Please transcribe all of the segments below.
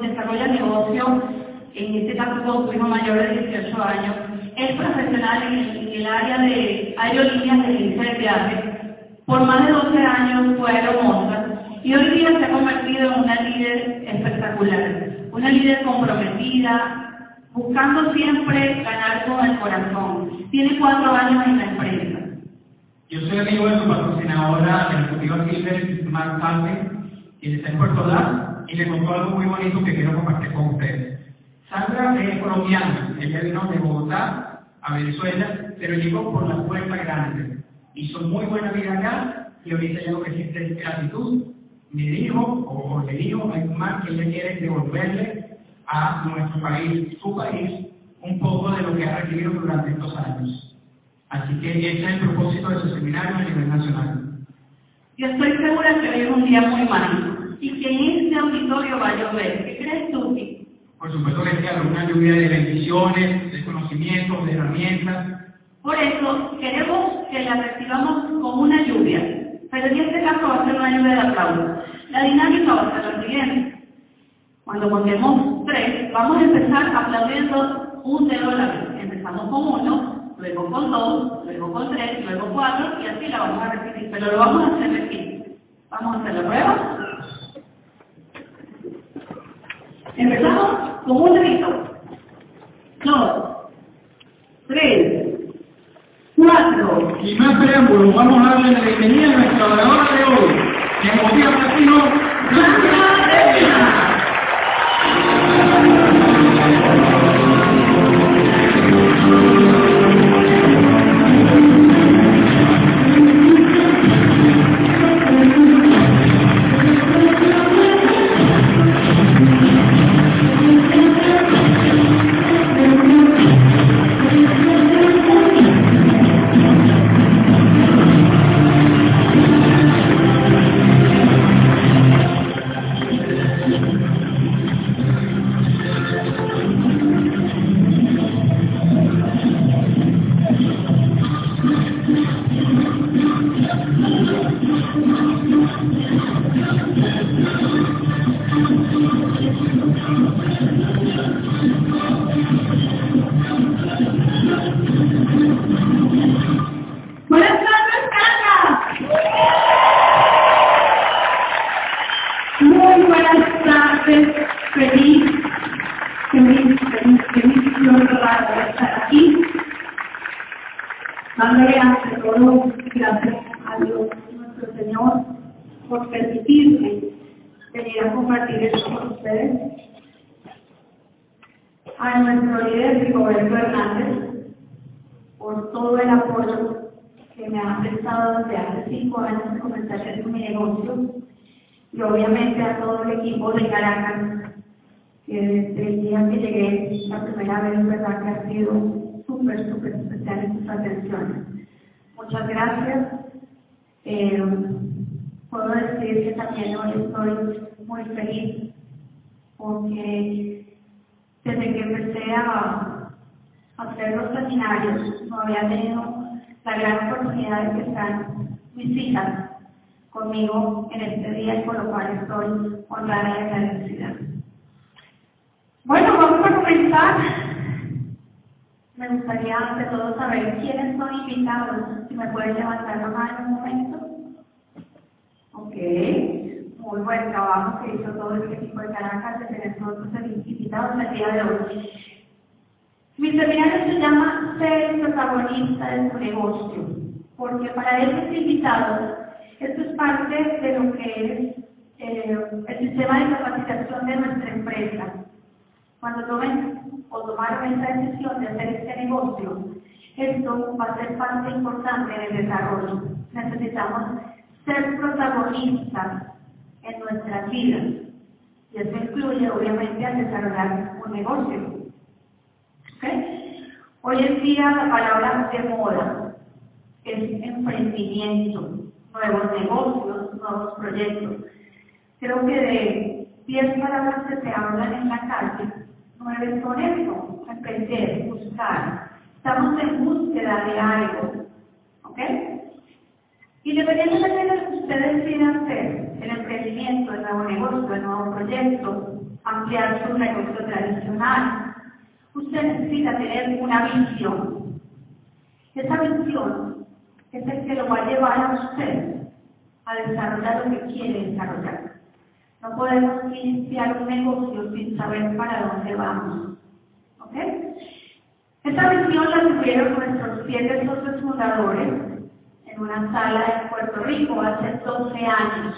desarrolla negocio, en este caso su hijo mayor de 18 años, es profesional en el, el área de aerolíneas de agencia de viajes, por más de 12 años fue aeromoza y hoy día se ha convertido en una líder espectacular, una líder comprometida, buscando siempre ganar con el corazón. Tiene cuatro años en la empresa. Yo soy amigo de su patrocinadora ejecutiva Silver, Mark Salve, quien está en Puerto Ordaz, y le contó algo muy bonito que quiero compartir con ustedes. Sandra es colombiana, ella vino de Bogotá a Venezuela, pero llegó por la puerta grande. Hizo muy buena vida acá y ahorita ya lo que siente es gratitud. Me dijo, o, le dijo a más que ella quiere devolverle a nuestro país, su país, un poco de lo que ha recibido durante estos años. Así que ese es el propósito de su seminario a nivel nacional. Yo estoy segura que hoy es un día muy mágico y que en este auditorio va a llover. ¿Qué crees tú? Por supuesto que habrá una lluvia de bendiciones, de conocimientos, de herramientas. Por eso queremos que la recibamos como una lluvia, pero en este caso va a ser una lluvia de aplausos. La dinámica va a ser la siguiente. Cuando contemos tres, vamos a empezar aplaudiendo un dedo a la vez. Empezamos con uno, luego con dos, luego con tres, luego cuatro y así la vamos a repetir, pero lo vamos a hacer aquí. Vamos a hacer la prueba. Empezamos con un dedito. Dos, tres, cuatro, Y más preámbulos, vamos a darle la bienvenida a nuestra oradora de hoy, que motiva Platino, tenido la gran oportunidad de que están mis hijas conmigo en este día y por lo cual estoy honrada y agradecida. Bueno, vamos a comenzar. Me gustaría ante todo saber quiénes son invitados. Si me pueden levantar la mano un momento. Ok, muy buen trabajo que hizo todo el equipo de Caracas de tener todos los invitados el día de hoy. Mi seminario se llama Ser protagonista de tu negocio, porque para esos invitados, esto es parte de lo que es eh, el sistema de capacitación de nuestra empresa. Cuando tomen o tomaron esta decisión de hacer este negocio, esto va a ser parte importante en el desarrollo. Necesitamos ser protagonistas en nuestras vidas. Y eso incluye, obviamente, al desarrollar un negocio. ¿Ok? Hoy en día la palabra de moda es emprendimiento, nuevos negocios, nuevos proyectos. Creo que de 10 palabras que se hablan en la calle, nueve son eso, emprender, buscar. Estamos en búsqueda de algo. ¿Ok? Y dependiendo de lo que ustedes quieran hacer, el emprendimiento, el nuevo negocio, el nuevo proyecto, ampliar su negocio tradicional. Usted necesita tener una visión. Esa visión es el que lo va a llevar a usted a desarrollar lo que quiere desarrollar. No podemos iniciar un negocio sin saber para dónde vamos. ¿Ok? Esta visión la tuvieron nuestros siete socios fundadores en una sala en Puerto Rico hace 12 años.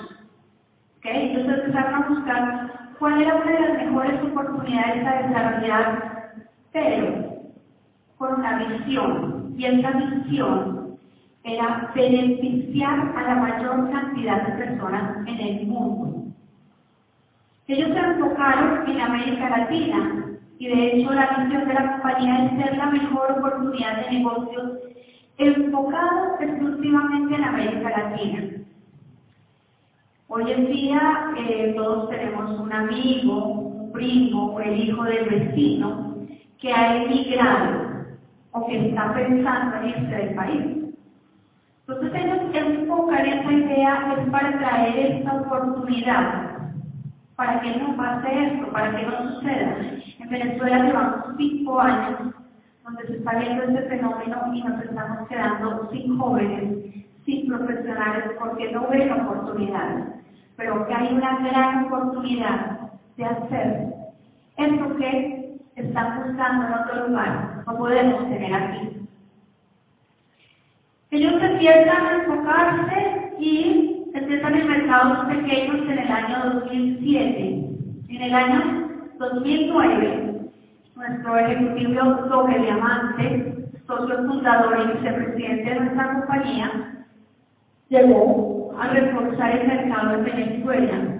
¿Ok? Entonces empezaron a buscar cuál era una de las mejores oportunidades a desarrollar, pero con una visión. Y esa visión era beneficiar a la mayor cantidad de personas en el mundo. Ellos se enfocaron en América Latina y de hecho la visión de la compañía es ser la mejor oportunidad de negocios enfocado exclusivamente en América Latina. Hoy en día eh, todos tenemos un amigo, un primo el hijo del vecino que ha emigrado o que está pensando en irse del país. Entonces ellos enfocan esa idea es para traer esta oportunidad, para que no pase esto, para que no suceda. En Venezuela llevamos cinco años donde se está viendo este fenómeno y nos estamos quedando sin jóvenes, sin profesionales, porque no ven oportunidades. Pero que hay una gran oportunidad de hacer esto que están buscando en otro lugar, no podemos tener aquí. Ellos empiezan a enfocarse y empiezan en mercados pequeños en el año 2007. En el año 2009, nuestro ejecutivo Doge Diamante, socio fundador y vicepresidente de nuestra compañía, llegó a reforzar el mercado en Venezuela.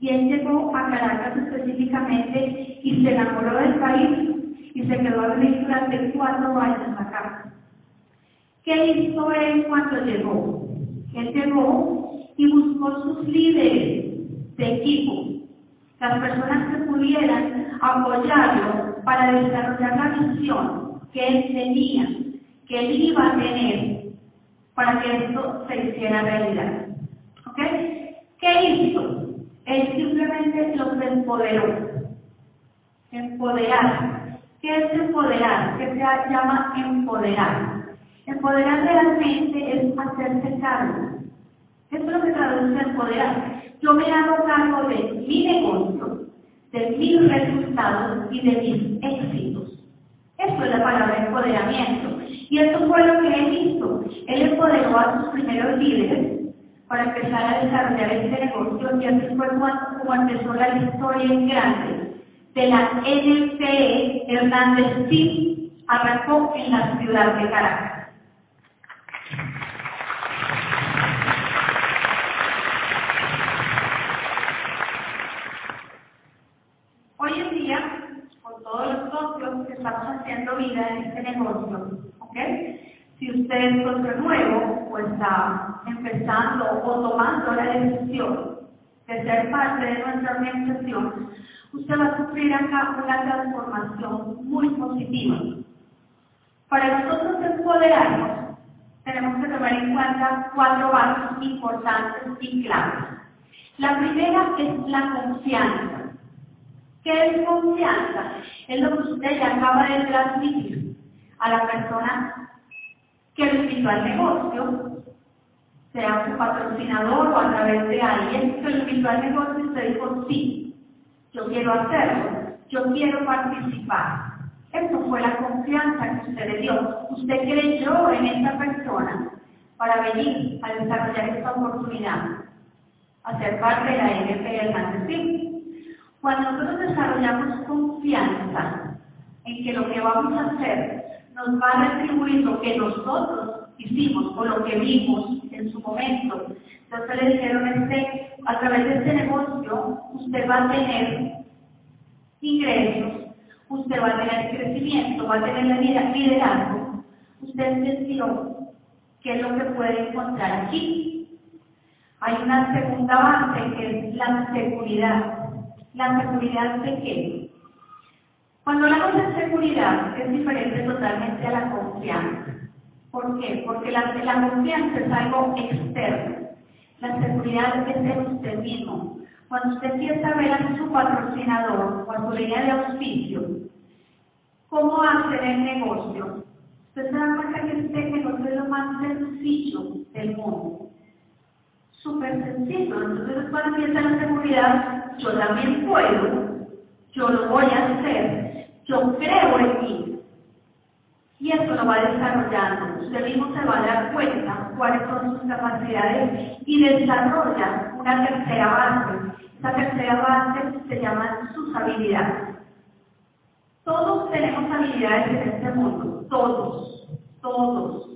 Y él llegó a Caracas específicamente y se enamoró del país y se quedó a vivir durante cuatro años acá. ¿Qué hizo él cuando llegó? Él llegó y buscó sus líderes de equipo, las personas que pudieran apoyarlo para desarrollar la visión que él tenía, que él iba a tener para que esto se hiciera realidad. ¿Ok? ¿Qué hizo? Él simplemente los empoderó. Empoderar. ¿Qué es empoderar? ¿Qué se llama empoderar? Empoderar realmente es hacerse cargo. Eso es lo que traduce empoderar. Yo me hago cargo de mi negocio, de mis resultados y de mis éxitos. Eso es la palabra empoderamiento. Y eso fue lo que él hizo. Él empoderó a sus primeros líderes para empezar a desarrollar este negocio y así fue como empezó la historia en grande de la NPE Hernández Team arrancó en la ciudad de Caracas. estamos haciendo vida en este negocio, ¿ok? Si usted es socio nuevo o está empezando o tomando la decisión de ser parte de nuestra organización, usted va a sufrir acá una transformación muy positiva. Para nosotros empoderarnos, tenemos que tomar en cuenta cuatro bases importantes y claves. La primera es la confianza. ¿Qué es confianza? Es lo que usted ya acaba de transmitir a la persona que lo invitó al negocio, sea su patrocinador o a través de alguien que lo invitó al negocio usted dijo, sí, yo quiero hacerlo, yo quiero participar. Eso fue la confianza que usted le dio. Usted creyó en esta persona para venir a desarrollar esta oportunidad, a ser parte de la NP cuando nosotros desarrollamos confianza en que lo que vamos a hacer nos va a retribuir lo que nosotros hicimos o lo que vimos en su momento. Entonces le dijeron, este, a través de este negocio usted va a tener ingresos, usted va a tener crecimiento, va a tener liderazgo. Usted entendió qué es lo que puede encontrar aquí. Hay una segunda base que es la seguridad la seguridad de qué? Cuando hablamos de seguridad es diferente totalmente a la confianza. ¿Por qué? Porque la, confianza es algo externo. La seguridad es en usted mismo. Cuando usted empieza a ver a su patrocinador línea de auspicio, ¿cómo hacer el negocio? Ustedes se dan cuenta que este negocio es lo más sencillo del mundo. Súper sencillo. Entonces cuando empieza la seguridad, yo también puedo, yo lo voy a hacer, yo creo en mí. Y eso lo va desarrollando. Usted mismo se va a dar cuenta cuáles son sus capacidades y desarrolla una tercera base. Esa tercera base se llama sus habilidades. Todos tenemos habilidades en este mundo, todos, todos.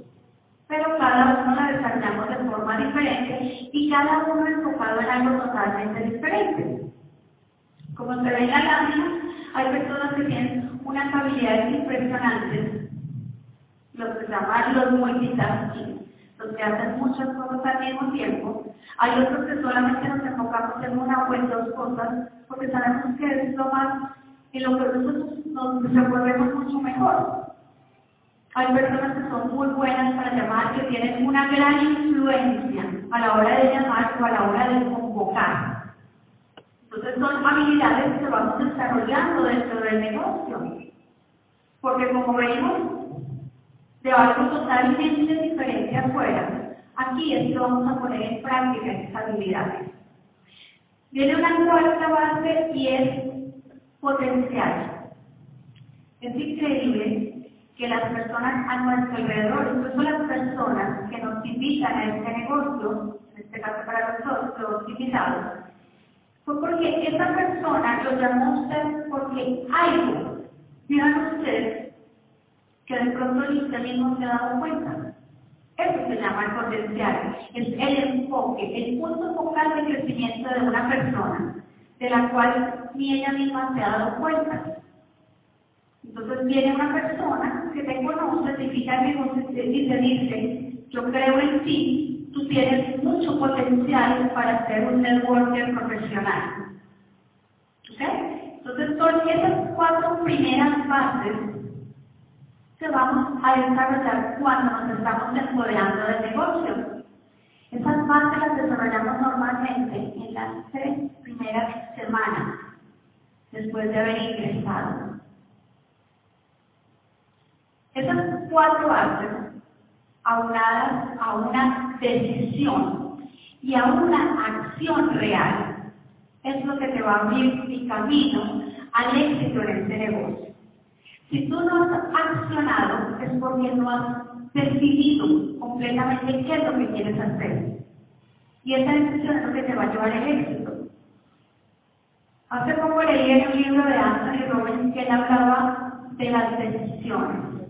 Pero cada uno la desarrollamos de forma diferente y cada uno enfocado en algo totalmente diferente. Como se ve en la lámina, hay personas que tienen unas habilidades impresionantes, los que llaman los multitasking, los que hacen muchas cosas al mismo tiempo. Hay otros que solamente nos enfocamos en una o en dos cosas, porque sabemos que es lo más en lo que nosotros nos desenvolvemos mucho mejor. Hay personas que son muy buenas para llamar, que tienen una gran influencia a la hora de llamar o a la hora de convocar. Entonces son habilidades que vamos desarrollando dentro del negocio. Porque como vemos, de algo totalmente diferente afuera, aquí es que vamos a poner en práctica esas habilidades. Viene una cuarta base y es potencial. Es increíble que las personas a nuestro alrededor, incluso las personas que nos invitan a este negocio, en este caso para nosotros, los invitados, fue porque esa persona lo llamó usted porque algo, digan ustedes, que de pronto usted mismo se ha dado cuenta. Eso se llama el potencial, es el enfoque, el punto focal de crecimiento de una persona de la cual ni ella misma se ha dado cuenta. Entonces viene una persona que te conoce, te invita y te dice, yo creo en ti, tú tienes mucho potencial para ser un networker profesional. ¿Ok? Entonces son esas cuatro primeras bases que vamos a desarrollar cuando nos estamos empoderando del negocio. Esas bases las desarrollamos normalmente en las tres primeras semanas después de haber ingresado. Esas cuatro bases, aunadas a una decisión y a una acción real, es lo que te va a abrir mi camino al éxito en este negocio. Si tú no has accionado, es porque no has decidido completamente qué es lo que quieres hacer. Y esa decisión es lo que te va a llevar al éxito. Hace poco leí en un libro de Anthony Robbins que él hablaba de las decisiones.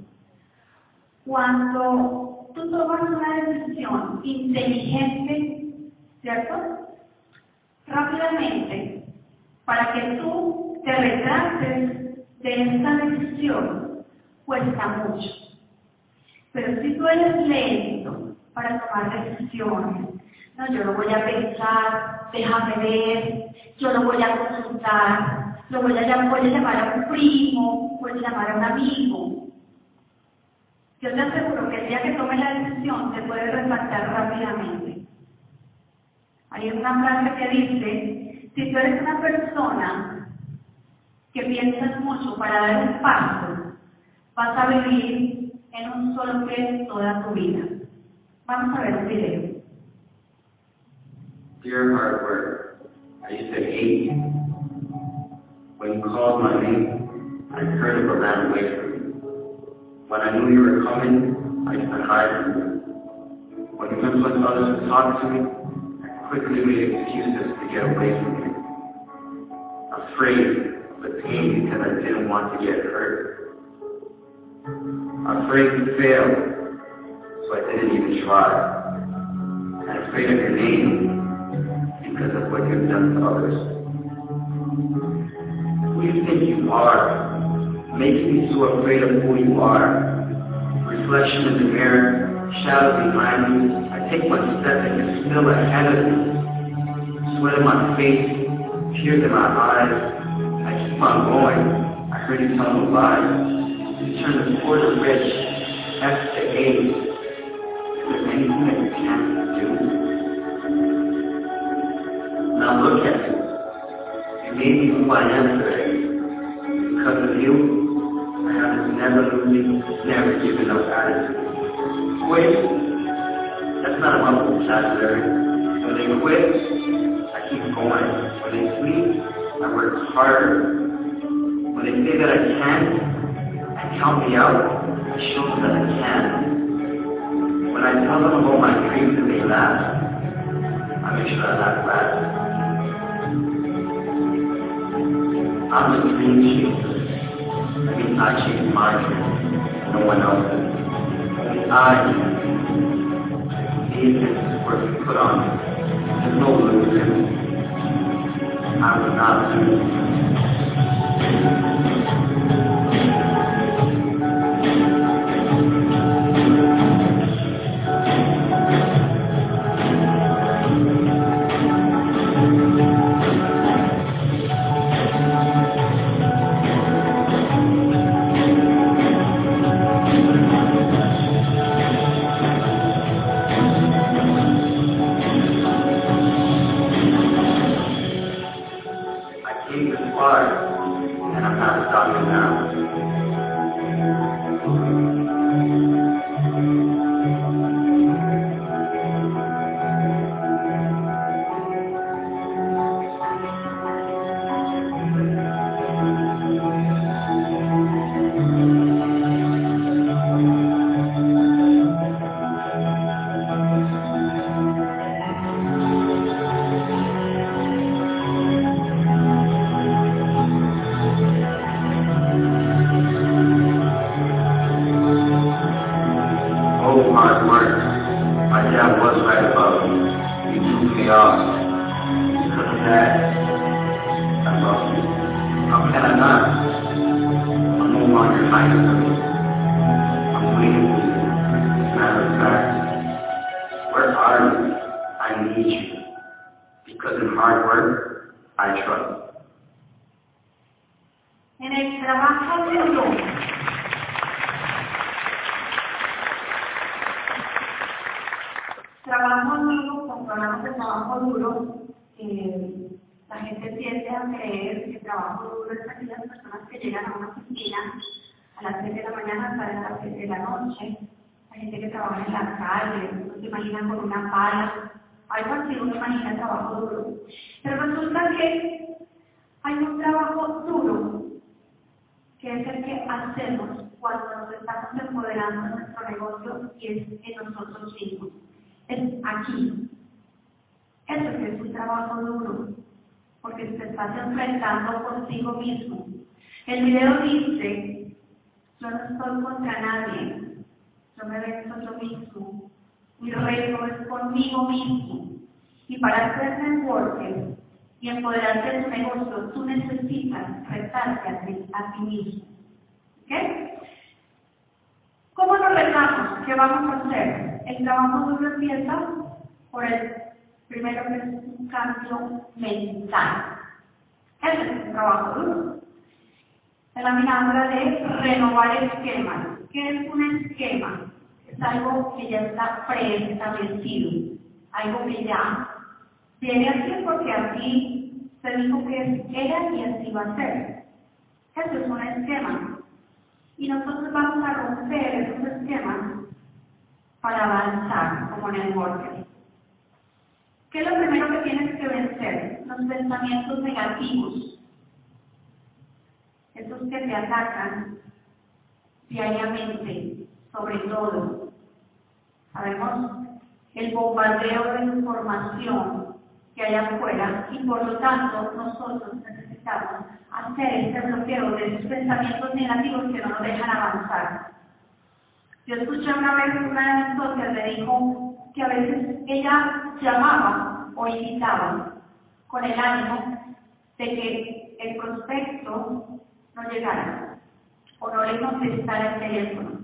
Cuando tú tomas una decisión inteligente, ¿cierto? Rápidamente, para que tú te retrases de esta decisión, cuesta mucho. Pero si tú eres lento para tomar decisiones, no, yo lo voy a pensar, déjame ver, yo lo voy a consultar, lo voy a, llamar, voy a llamar a un primo, voy a llamar a un amigo. Yo te aseguro que el día que tome la decisión se puede resaltar rápidamente. Hay una frase que dice, si tú eres una persona que piensas mucho para dar un paso, vas a vivir en un solo pie toda tu vida. Vamos a ver un video. Dear hard I used to hate you. When you called my name, I turned and ran away from you. When I knew you were coming, I used to hide from you. When you influenced others to talk to me, I quickly made excuses to get away from you. Afraid the pain because I didn't want to get hurt. Afraid to fail, so I didn't even try. And afraid of your name, because of what you've done to others. Who you think you are? Making me so afraid of who you are. Reflection in the mirror, shadow behind you. I take one step and you're still ahead of me. Sweat in my face, tears in my eyes. On going. I heard you tell me lies. You turn the poor to rich, F to A. Is there anything that you can't do? Now look at me. You made me who I am today. Because of you, I have never losing, never giving up attitude. Quit? That's not a about vocabulary. When they quit, I keep going. When they sleep, I work harder. When they say that I can't, I count me out. I show them that I can. When I tell them about my dreams and they laugh, I make sure I laugh back. I'm the dream chaser. That means I chase my dream, no one else's. Only I need this work you put on me. There's no losing. I will not empoderando de nuestro negocio y es en nosotros mismos. Es aquí. Eso es un trabajo duro, porque te estás enfrentando contigo mismo. El video dice, yo no estoy contra nadie, yo me venzo yo mismo. Mi reto es conmigo mismo. Y para hacer networking y empoderarte de tu negocio, tú necesitas retarte a ti, a ti mismo. ¿Ok? ¿Cómo nos retamos? ¿Qué vamos a hacer? El trabajo duro empieza por el primero que es un cambio mental. Ese es un trabajo duro. La mirada de renovar esquemas. ¿Qué es un esquema? Es algo que ya está preestablecido, algo que ya viene así porque así se dijo que era y así va a ser. Eso es un esquema. Y nosotros vamos a romper esos esquemas para avanzar como networker. ¿Qué es lo primero que tienes que vencer? Los pensamientos negativos. Esos que te atacan diariamente, sobre todo. Sabemos el bombardeo de información que hay afuera y por lo tanto nosotros necesitamos hacer este bloqueo de esos pensamientos negativos que no nos dejan avanzar. Yo escuché una vez una de mis socias me dijo que a veces ella llamaba o invitaba con el ánimo de que el prospecto no llegara o no le contestara el teléfono,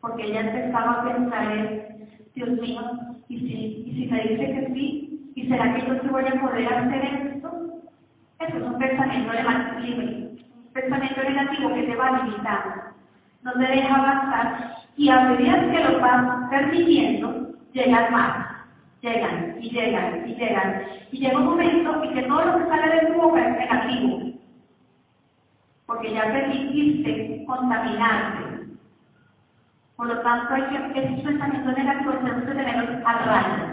porque ella empezaba a pensar en, Dios mío, ¿y si, y si me dice que sí? ¿Y será que yo sí voy a poder hacer esto? Eso es un pensamiento negativo, un pensamiento negativo que te va limitando, no te deja avanzar y a medida que lo vas permitiendo, llegan más, llegan y llegan y llegan. Y llega un momento en que todo lo que sale de tu boca es negativo. Porque porque ya permitiste contaminarte. Por lo tanto, hay que, esos pensamientos negativos tenemos que tenerlos a raya.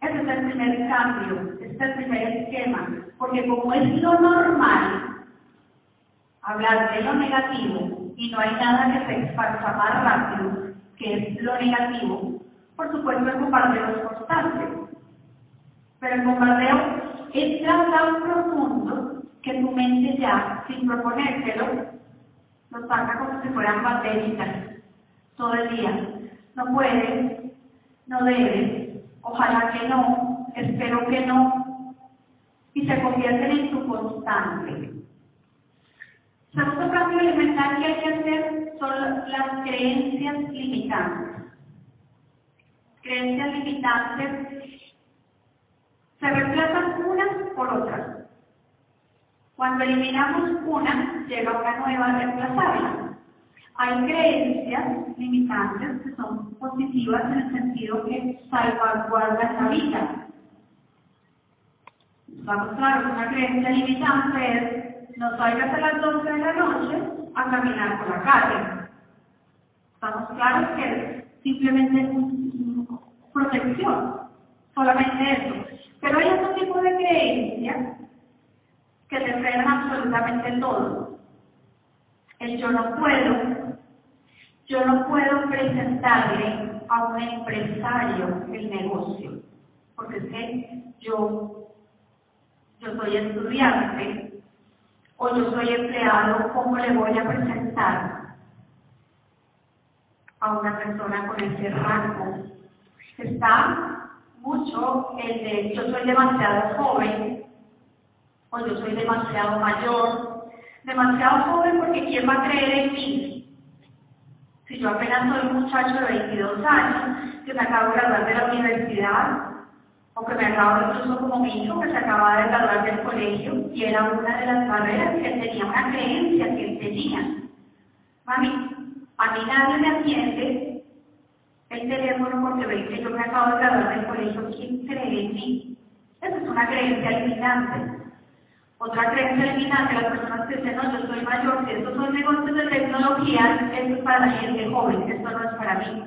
Ese es el primer cambio, este es el primer esquema, porque como es lo normal, hablar de lo negativo y no hay nada que se esparza más rápido que es lo negativo, por supuesto el bombardeo es constante. Pero el bombardeo es tan profundo que tu mente ya, sin proponértelo, lo saca como si fueran bateritas todo el día. No puedes, no debes, ojalá que no, espero que no, y se convierten en tu constante. Segundo cambio elemental que hay que hacer son las creencias limitantes. Creencias limitantes se reemplazan unas por otras. Cuando eliminamos una, llega una nueva a reemplazarla. Hay creencias limitantes que son positivas en el sentido que salvaguardan la vida. Vamos claro, una creencia limitante es no salgas a las 12 de la noche a caminar por la calle. Estamos claros que es simplemente protección, solamente eso. Pero hay otro tipo de creencias que te frenan absolutamente todo. El yo no puedo, yo no puedo presentarle a un empresario el negocio, porque es que yo, yo soy estudiante o yo soy empleado, ¿cómo le voy a presentar a una persona con ese rango? Está mucho el de yo soy demasiado joven o yo soy demasiado mayor. Demasiado joven porque ¿quién va a creer en mí? Si yo apenas soy un muchacho de 22 años que me acabo de graduar de la universidad o que me acabo incluso como mi hijo que se acaba de graduar del colegio y era una de las barreras que tenía, una creencia que él tenía. Mami, a mí nadie me atiende el teléfono porque ve que yo me acabo de graduar del colegio, ¿quién cree en mí? Esa es una creencia limitante. Otra creencia limitante, las personas que dicen, no, yo soy mayor, si estos son negocios de tecnología, esto es para la gente joven, esto no es para mí.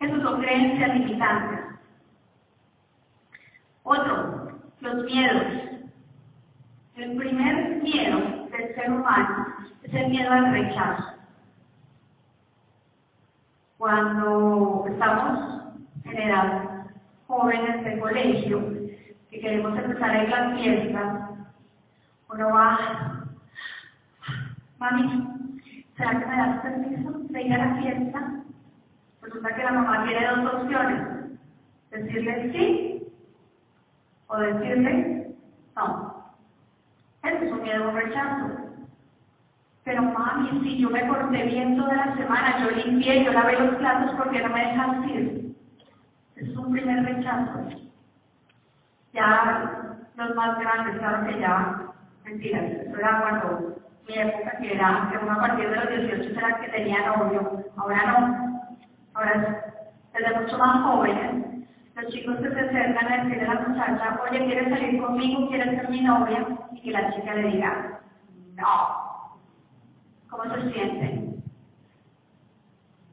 Esas son creencias limitantes. Otro, los miedos. El primer miedo del ser humano es el miedo al rechazo. Cuando estamos en edad jóvenes de colegio, que queremos empezar a ir a las fiestas, uno va, mami, ¿será que me das permiso de ir a la fiesta? Resulta que la mamá tiene dos opciones, decirle sí o decirle no. Ese es un miedo rechazo. Pero mami, si yo me porté bien toda la semana, yo limpié, yo lavé los platos porque no me dejan ir. Es un primer rechazo. Ya los más grandes, claro que ya, mentira, eso era cuando mi época era que uno a partir de los 18 era que tenía novio, ahora no, ahora desde mucho más jóvenes los chicos que se acercan a decirle a la muchacha, oye, ¿quieres salir conmigo? ¿Quieres ser mi novia? Y que la chica le diga, no. ¿Cómo se sienten?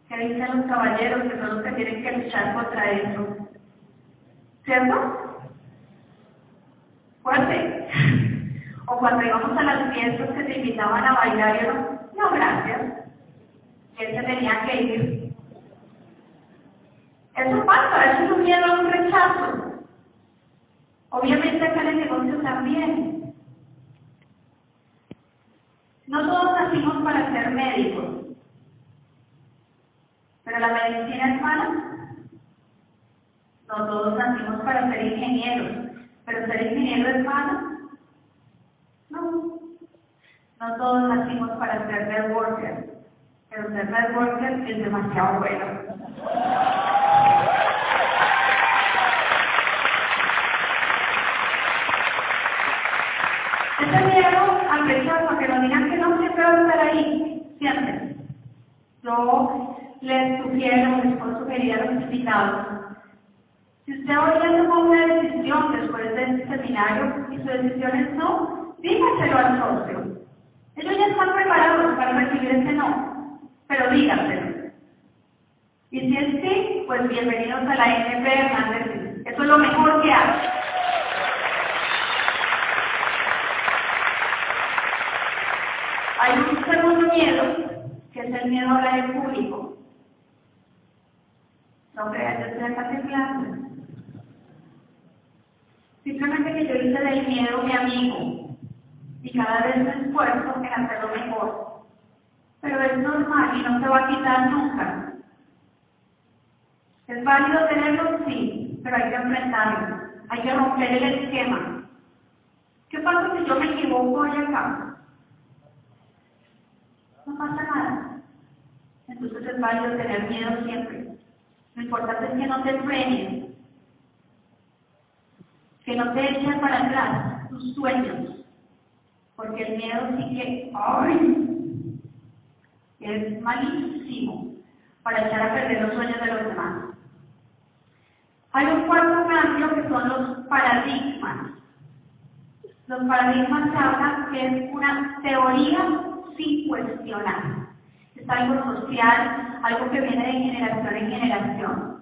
¿Qué dicen los caballeros que son los que tienen que luchar contra eso? ¿Cierto? Fuerte. O cuando íbamos a las fiestas que te invitaban a bailar, yo no, no, gracias. Y él se tenía que ir. Eso pasa, eso es un miedo a un rechazo. Obviamente acá en el negocio también. No todos nacimos para ser médicos, pero la medicina es mala. No todos nacimos para ser ingenieros, pero ser ingeniero es malo. No. Todos nacimos para ser networker, pero ser networker es demasiado bueno. Ese miedo al rechazo, que nos digan que no siempre va a estar ahí, siempre. Yo les sugiero, les puedo sugerir a los invitados, si usted hoy ya tomó una decisión después de este seminario y su decisión es no, dígaselo al socio. Ellos ya están preparados para recibir ese no, pero dígaselo. Y si es sí, pues bienvenidos a la NP Hernández. Eso es lo mejor que hace. Hay un segundo miedo, que es el miedo a hablar en público. No creas, yo estoy acá temblando. Simplemente que yo hice del miedo mi amigo y cada vez me esfuerzo en hacerlo mejor. Pero es normal y no se va a quitar nunca. ¿Es válido tenerlo? Sí, pero hay que enfrentarlo. Hay que romper el esquema. ¿Qué pasa si yo me equivoco hoy acá? No pasa nada. Entonces es válido tener miedo siempre. Lo importante es que no te frenes, que no te echen para atrás tus sueños, porque el miedo sí que, es malísimo para echar a perder los sueños de los demás. Hay un cuarto cambio que son los paradigmas. Los paradigmas se hablan que es una teoría sin cuestionar. Es algo social, algo que viene de generación en generación.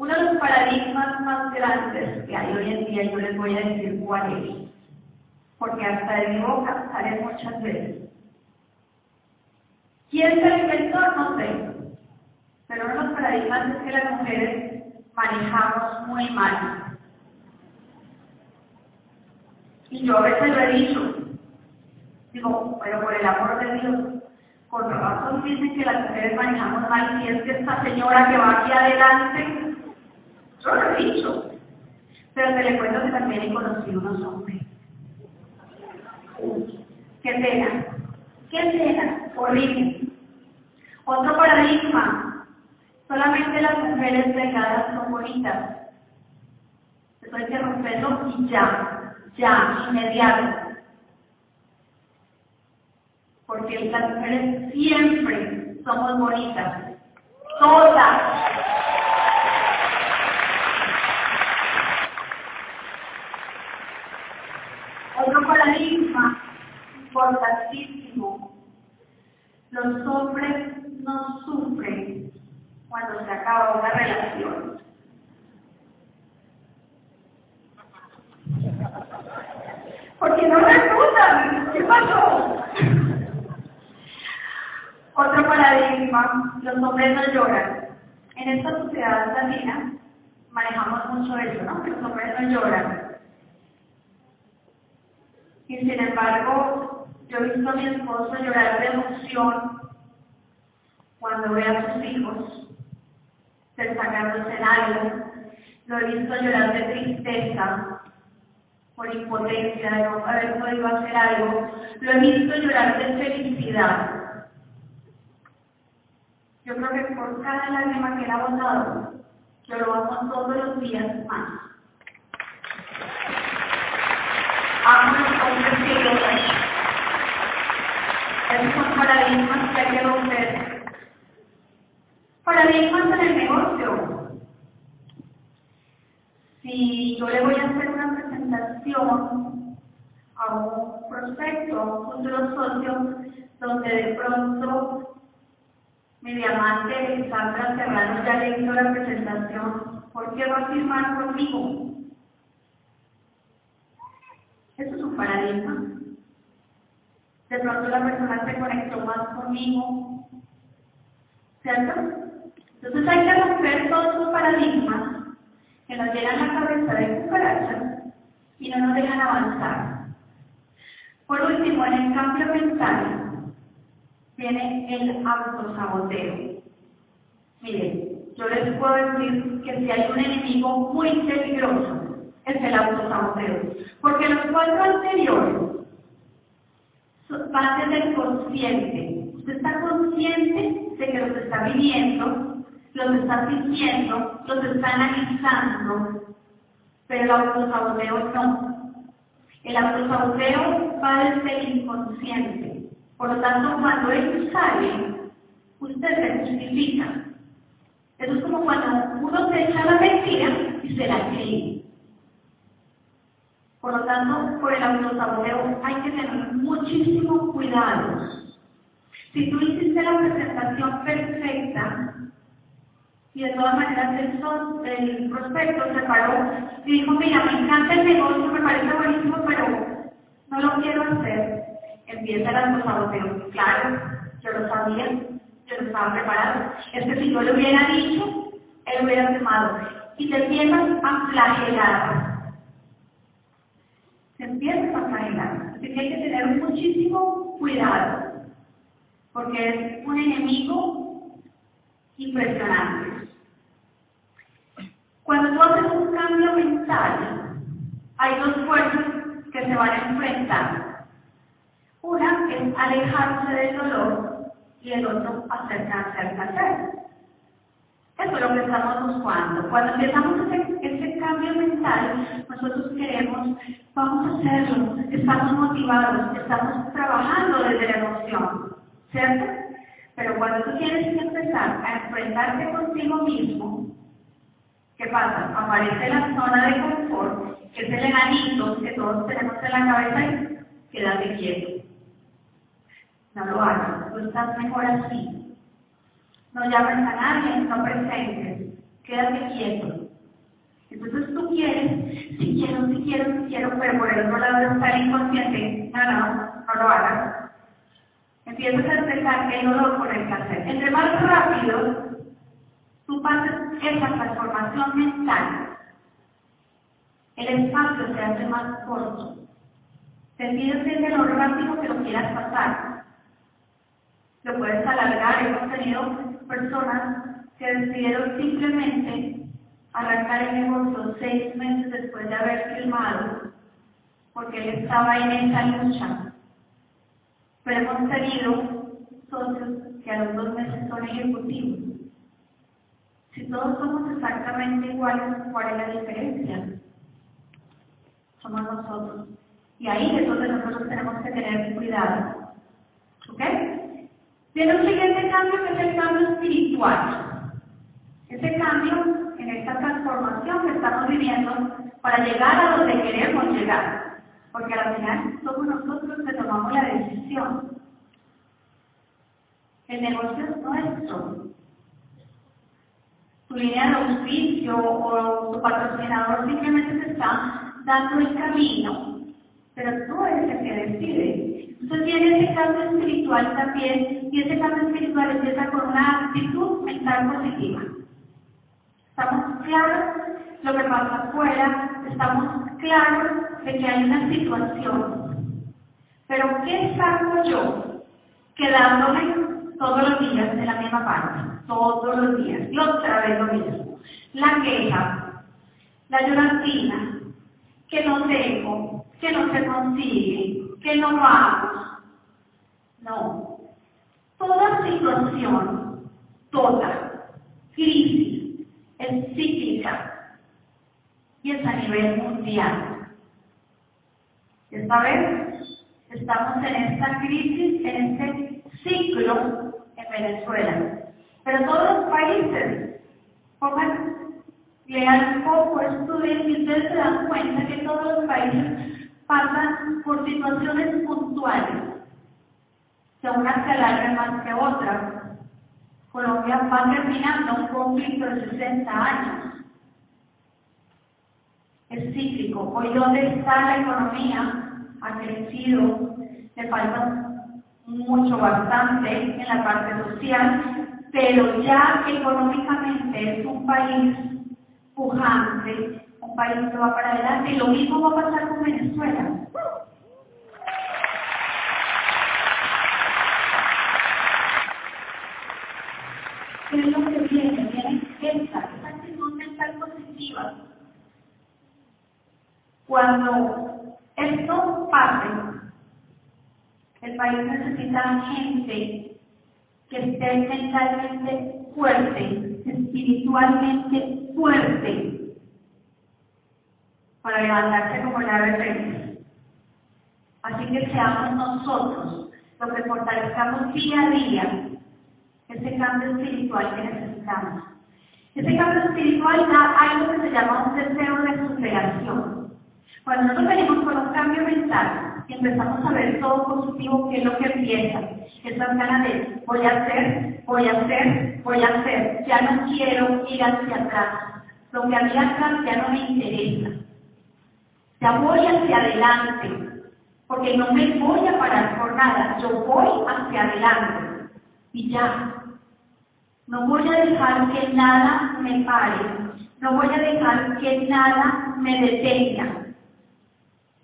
Uno de los paradigmas más grandes que hay hoy en día, yo les voy a decir cuál es, porque hasta de mi boca sale muchas veces. ¿Quién se lo inventó? No sé. Pero uno de los paradigmas es que las mujeres manejamos muy mal. Y yo a veces lo he dicho. Digo, pero por el amor de Dios, con razón dicen que las mujeres manejamos mal y es que esta señora que va aquí adelante, yo lo he dicho. Pero te le cuento que también he conocido unos hombres. Qué pena, qué pena, horrible. Otro paradigma, solamente las mujeres delgadas son bonitas. Eso hay que romperlo y ya, ya, inmediato. Porque las mujeres siempre somos bonitas. Todas. Otro paradigma importantísimo. Los hombres no sufren cuando se acaba una relación. Porque no resultan. ¿Qué pasó? Otro paradigma, los hombres no lloran. En esta sociedad latina manejamos mucho eso, ¿no? Los hombres no lloran. Y sin embargo, yo he visto a mi esposo llorar de emoción cuando ve a sus hijos destacándose en algo. Lo he visto llorar de tristeza por impotencia de no haber podido hacer algo. Lo he visto llorar de felicidad. Yo creo que por cada lágrima que él ha botado, lloramos todos los días más. Amo los hombres que son paradigmas que hay que romper. Paradigmas en el negocio. Si yo le voy a hacer una presentación a un prospecto, a un futuro socio, donde de pronto mi diamante Sandra Serrano ya le la presentación, ¿por qué va a firmar conmigo? Eso es un paradigma. De pronto la persona se conectó más conmigo, ¿cierto? Entonces hay que romper todos esos paradigmas que nos llenan la cabeza de cucaracha y no nos dejan avanzar. Por último, en el cambio mental viene el autosaboteo. Miren, yo les puedo decir que si hay un enemigo muy peligroso, es el autosaboteo. Porque los cuatro anteriores van desde el consciente. Usted está consciente de que los está viviendo, los está sintiendo, los está analizando, pero el autosaboteo no. El autosaboteo va desde el inconsciente. Por lo tanto, cuando ellos salen, usted se justifica. Eso es como cuando uno se echa la mentira y se la cree. Por lo tanto, por el autosaboteo hay que tener muchísimo cuidado. Si tú hiciste la presentación perfecta, y de todas maneras el, prospecto se paró y dijo, mira, me encanta el negocio, me parece buenísimo, pero no lo quiero hacer. Empieza el autosaboteo. Claro, yo lo sabía, yo lo estaba preparado. Es que si yo le hubiera dicho, él hubiera quemado. Y te empiezas a flagelar. Se a flagelar. Así que hay que tener muchísimo cuidado porque es un enemigo impresionante. Cuando tú haces un cambio mental, hay dos fuerzas que se van a enfrentar. Una es alejarse del dolor y el otro acercarse al placer. Eso es lo que estamos buscando. Cuando empezamos ese, ese cambio mental, nosotros queremos, vamos a hacerlo, estamos motivados, estamos trabajando desde la emoción. ¿cierto? Pero cuando tú tienes que empezar a enfrentarte contigo mismo, ¿qué pasa? Aparece la zona de confort, que es el enanito que todos tenemos en la cabeza y quédate quieto. No lo hagas, tú estás mejor así. No llames a nadie, no presentes, quédate quieto. Entonces tú quieres, si quiero, si quiero, si quiero, pero por el otro lado está el inconsciente. No, no, no lo hagas empiezas a empezar el dolor por el placer. Entre más rápido tú pases esa transformación mental, el espacio se hace más corto. Te pides de lo rápido que lo quieras pasar. Lo puedes alargar. Hemos tenido personas que decidieron simplemente arrancar el negocio seis meses después de haber firmado, porque él estaba en esa lucha pero hemos tenido socios que a los dos meses son ejecutivos. Si todos somos exactamente iguales, ¿cuál es la diferencia? Somos nosotros. Y ahí es donde nosotros tenemos que tener cuidado. ¿Ok? Viene un siguiente cambio que es el cambio espiritual. Ese cambio en esta transformación que estamos viviendo para llegar a donde queremos llegar. Porque al final somos nosotros que tomamos la decisión. El negocio es nuestro. Tu línea de auspicio o tu patrocinador simplemente te está dando el camino, pero tú eres el que decide. Entonces viene ese cambio espiritual también, y ese cambio espiritual empieza con una actitud mental positiva. Estamos claros lo que pasa afuera, estamos claros de que hay una situación. Pero ¿qué saco yo quedándome todos los días en la misma parte? Todos los días. Otra vez lo mismo. La queja, la llorantina, que no tengo, que no se consigue, que no vamos. No. Toda situación, toda crisis, es cíclica y es a nivel mundial. Esta vez estamos en esta crisis, en este ciclo en Venezuela. Pero todos los países, pongan, lean poco, estudien y ustedes se dan cuenta que todos los países pasan por situaciones puntuales, que una se alarga más que otra. Colombia va terminando un conflicto de 60 años es cíclico. Hoy dónde está la economía ha crecido, le falta mucho, bastante en la parte social, pero ya económicamente es un país pujante, un país que va para adelante, y lo mismo va a pasar con Venezuela. ¿Qué es lo que viene? Viene esta, esta actitud mental positiva cuando esto pase, el país necesita gente que esté mentalmente fuerte, espiritualmente fuerte, para levantarse como la ave Así que seamos nosotros los que fortalezcamos día a día ese cambio espiritual que necesitamos. Ese cambio espiritual da algo que se llama un deseo de superación. Cuando nosotros venimos con un cambio mental y empezamos a ver todo positivo, ¿qué es lo que empieza? Esas ganas de voy a hacer, voy a hacer, voy a hacer. Ya no quiero ir hacia atrás. Lo que había atrás ya no me interesa. Ya voy hacia adelante. Porque no me voy a parar por nada. Yo voy hacia adelante. Y ya. No voy a dejar que nada me pare. No voy a dejar que nada me detenga.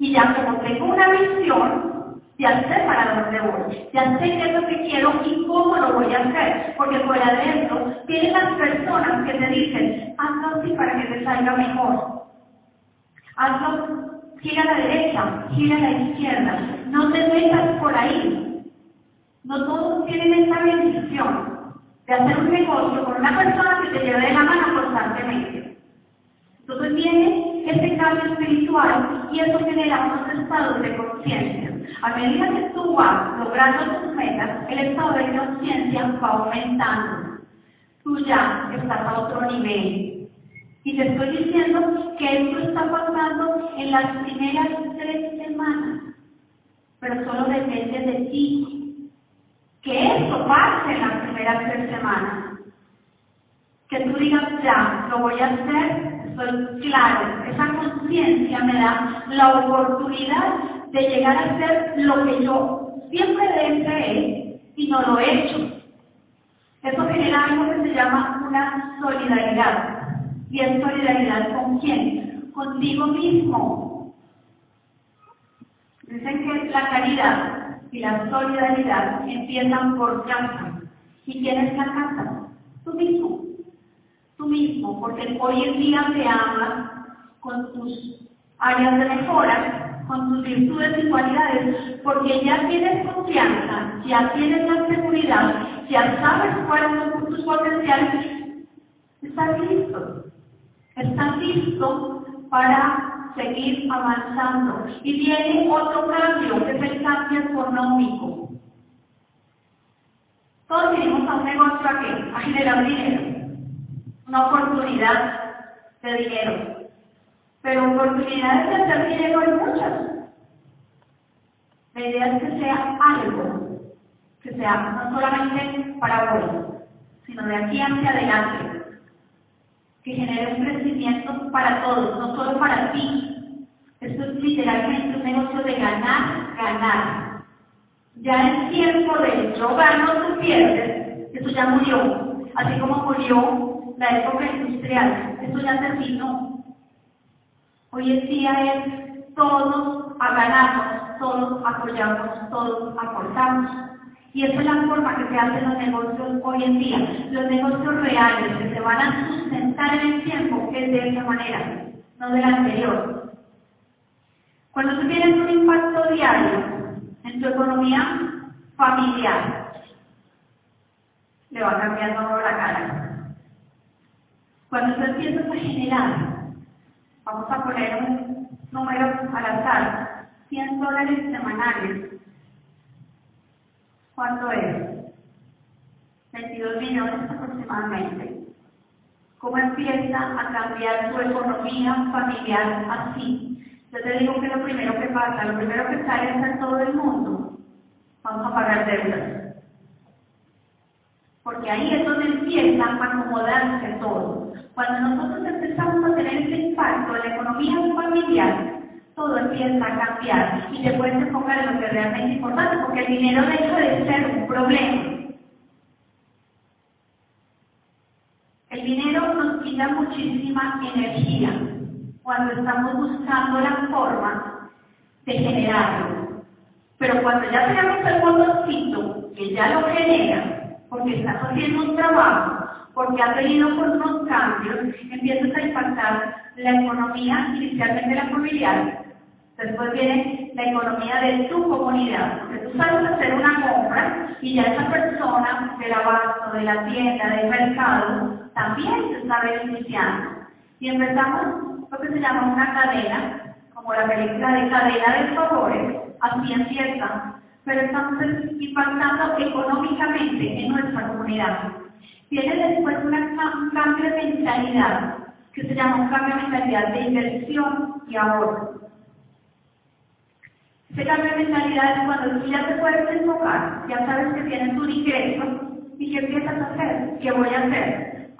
Y ya como tengo una visión, ya sé para dónde voy, ya sé qué es lo que quiero y cómo lo voy a hacer, porque por adentro tienen las personas que te dicen, hazlo así para que te salga mejor. Hazlo, gira a la derecha, gira a la izquierda, no te metas por ahí. No todos tienen esta bendición de hacer un negocio con una persona que te lleve de la mano constantemente. Entonces viene este cambio espiritual y eso genera unos estados de conciencia. A medida que tú vas logrando tus metas, el estado de conciencia va aumentando. Tú ya estás a otro nivel. Y te estoy diciendo que esto está pasando en las primeras tres semanas, pero solo depende de ti. Que esto pase en las primeras tres semanas. Que tú digas, ya, lo voy a hacer soy claro, esa conciencia me da la oportunidad de llegar a hacer lo que yo siempre deseé y no lo he hecho. Eso genera algo que se llama una solidaridad. ¿Y es solidaridad con quién? Contigo mismo. Dicen que la caridad y la solidaridad empiezan por casa. ¿Y quién es la casa? Tú mismo tú mismo, porque hoy en día te amas con tus áreas de mejora, con tus virtudes y cualidades, porque ya tienes confianza, ya tienes la seguridad, ya sabes cuáles son tus potenciales, estás listo, estás listo para seguir avanzando. Y viene otro cambio, que es el cambio económico. Todos venimos a un negocio aquí, a generar dinero una oportunidad de dinero. Pero oportunidades de hacer dinero hay muchas. La idea es que sea algo, que sea no solamente para hoy, sino de aquí hacia adelante, que genere un crecimiento para todos, no solo para ti. Esto es literalmente un negocio de ganar, ganar. Ya el tiempo de yo gano, tú pierdes, eso ya murió. Así como murió la época industrial, eso ya terminó. Hoy en día es todos ganarnos, todos apoyamos, todos aportamos. Y esa es la forma que se hacen los negocios hoy en día. Los negocios reales que se van a sustentar en el tiempo es de esa manera, no de la anterior. Cuando tú tienes un impacto diario en tu economía familiar, le va cambiando la cara. Cuando tú empiezas a generar, vamos a poner un número al azar, 100 dólares semanales, ¿cuánto es? 22 millones aproximadamente. ¿Cómo empieza a cambiar tu economía familiar así? Yo te digo que lo primero que pasa, lo primero que sale es en todo el mundo, vamos a pagar deudas. Porque ahí es donde empieza a acomodarse todo. Cuando nosotros empezamos a tener ese impacto en la economía familiar, todo empieza a cambiar y te puedes enfocar en lo que realmente es importante, porque el dinero deja de ser un problema. El dinero nos quita muchísima energía cuando estamos buscando la forma de generarlo. Pero cuando ya tenemos el motorcito que ya lo genera, porque estás haciendo un trabajo, porque ha venido con unos cambios, empiezas a impactar la economía, inicialmente la familiar, después viene la economía de tu comunidad, porque tú sabes hacer una compra y ya esa persona del abasto, de la tienda, del mercado, también se está beneficiando. Y empezamos lo que se llama una cadena, como la película de cadena de favores, así empieza, pero estamos impactando económicamente en nuestra comunidad. Viene después un cambio de mentalidad, que se llama un cambio de mentalidad de inversión y ahorro. Ese cambio de mentalidad es cuando tú ya te puedes enfocar, ya sabes que tienes un ingreso y ¿qué empiezas a hacer? ¿Qué voy a hacer?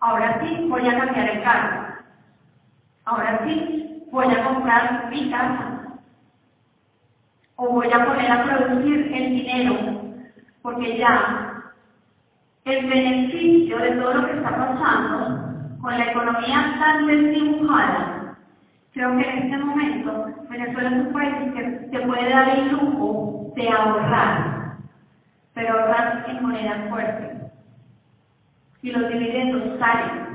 Ahora sí voy a cambiar el carro. Ahora sí voy a comprar mi casa. O voy a poner a producir el dinero. Porque ya el beneficio de todo lo que está pasando con la economía tan desdibujada, creo que en este momento Venezuela es un país que te puede dar el lujo de ahorrar, pero ahorrar en moneda fuerte. Y los dividendos salen.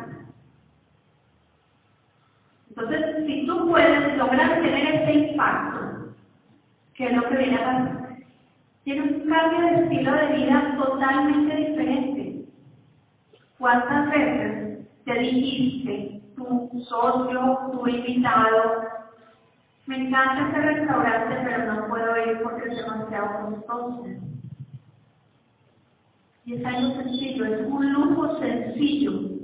Entonces, si tú puedes lograr tener este impacto, que es lo que viene a pasar, tiene un cambio de estilo de vida totalmente diferente. ¿Cuántas veces te dijiste, tu socio, tu invitado, me encanta ese restaurante, pero no puedo ir porque es demasiado costoso. Y es algo sencillo, es un lujo sencillo.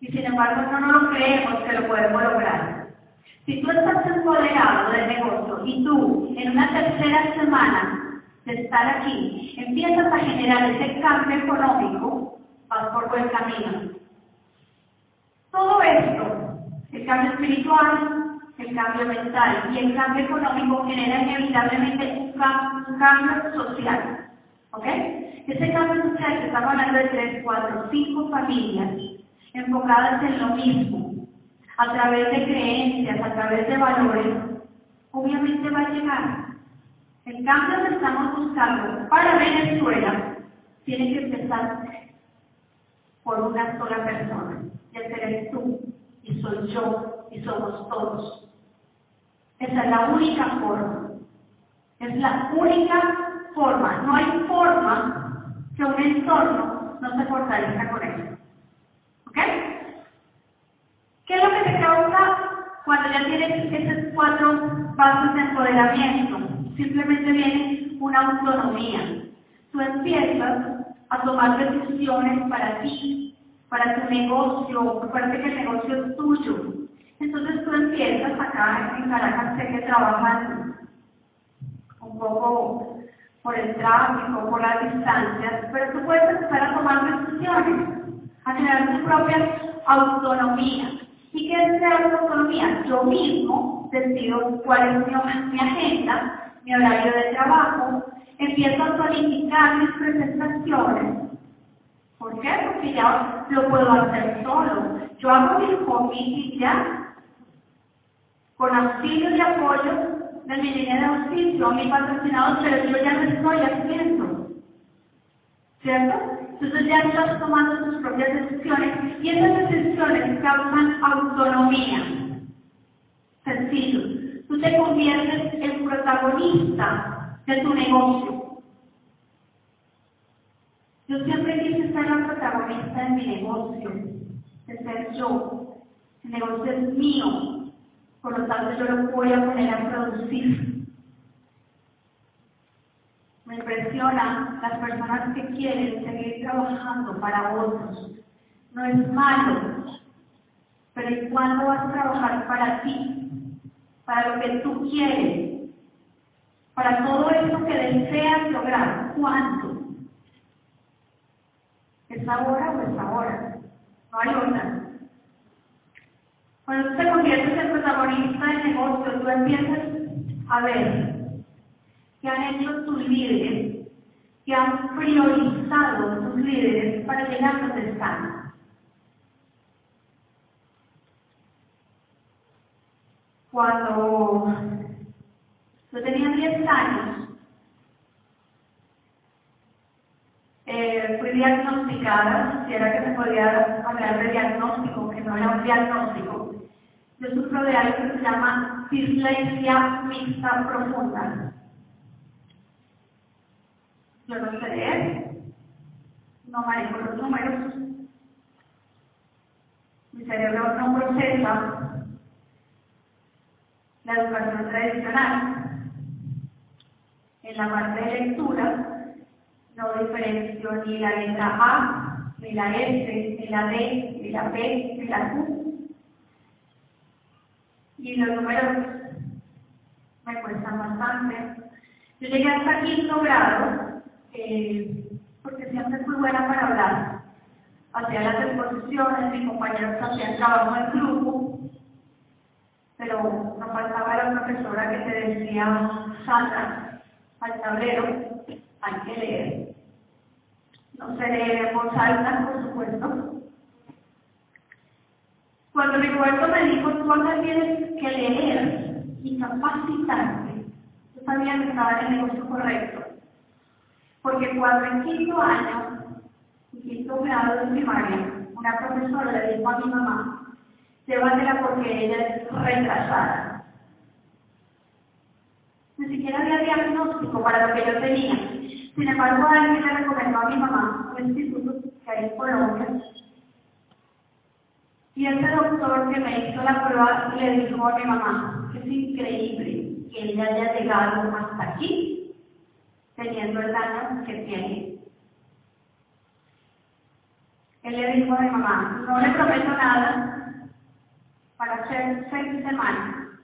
Y sin embargo no nos creemos que lo podemos lograr. Si tú estás empoderado del negocio y tú en una tercera semana de estar aquí empiezas a generar ese cambio económico, vas por buen camino. Todo esto, el cambio espiritual, el cambio mental y el cambio económico generan inevitablemente un, cambio social. ¿Ok? Ese cambio social que estamos hablando de tres, cuatro, cinco familias enfocadas en lo mismo, a través de creencias, a través de valores, obviamente va a llegar. El cambio que estamos buscando para Venezuela tiene que empezar por una sola persona, y ese eres tú, y soy yo, y somos todos. Esa es la única forma. Es la única forma. No hay forma que un entorno no se fortalezca con eso. ¿Ok? ¿Qué es lo que te causa cuando ya tienes esos cuatro pasos de empoderamiento? Simplemente viene una autonomía. Tú empiezas a tomar decisiones para ti, para tu negocio, parece que el negocio es tuyo, entonces tú empiezas acá en Caracas, sé que trabajan un poco por el tráfico, por las distancias, pero tú puedes empezar a tomar decisiones, a generar tu propia autonomía. ¿Y qué es esa autonomía? Yo mismo decido cuál es mi, agenda, mi horario de trabajo, empiezo a solicitar mis presentaciones. ¿Por qué? Porque ya lo puedo hacer solo. Yo hago mis y ya con auxilio y apoyo de mi línea de auxilio, a mi patrocinador, pero yo ya lo estoy haciendo. ¿Cierto? Entonces ya estás tomando tus propias decisiones y esas decisiones causan autonomía. Sencillo. Tú te conviertes en protagonista de tu negocio. Yo siempre quise ser la protagonista de mi negocio, de ser yo. El negocio es mío, por lo tanto, yo lo voy a poner a producir. Me impresiona las personas que quieren seguir trabajando para otros. No es malo, pero ¿y cuándo vas a trabajar para ti? Para lo que tú quieres. Para todo eso que deseas lograr. ¿Cuándo? ¿Es ahora o es ahora? No hay otra. Cuando tú te conviertes en protagonista del negocio, tú empiezas a ver qué han hecho tus líderes, que han priorizado tus líderes para llegar donde están. Cuando yo tenía 10 años, eh, fui diagnosticada, si era que se podía hablar de diagnóstico, que no era un diagnóstico, yo sufro de algo que se llama dislexia mixta profunda. Yo no sé leer, no manejo los números, mi cerebro no procesa la educación tradicional. En la parte de lectura no diferencio ni la letra A, ni la S, ni la D, ni la P, ni la Q y los números me interesan bastante. Yo llegué hasta quinto grado, eh, porque siempre fui buena para hablar. Hacía las exposiciones, mis compañeros hacían trabajo en grupo, pero no faltaba la profesora que te decía, Sandra, al tablero hay que leer. No se lee en voz alta, por supuesto. Cuando Rigoberto me dijo, tú ahora tienes que leer y capacitarte, yo sabía que estaba en el negocio correcto. Porque cuando en quinto año, en quinto grado de primaria, una profesora le dijo a mi mamá, llévatela porque ella es retrasada. Ni siquiera había diagnóstico para lo que yo tenía. Sin embargo, alguien le recomendó a mi mamá un instituto que hay en Colombia. Y ese doctor que me hizo la prueba le dijo a mi mamá que es increíble que ella haya llegado hasta aquí teniendo el daño que tiene. Él le dijo mi mamá, no le prometo nada para hacer seis semanas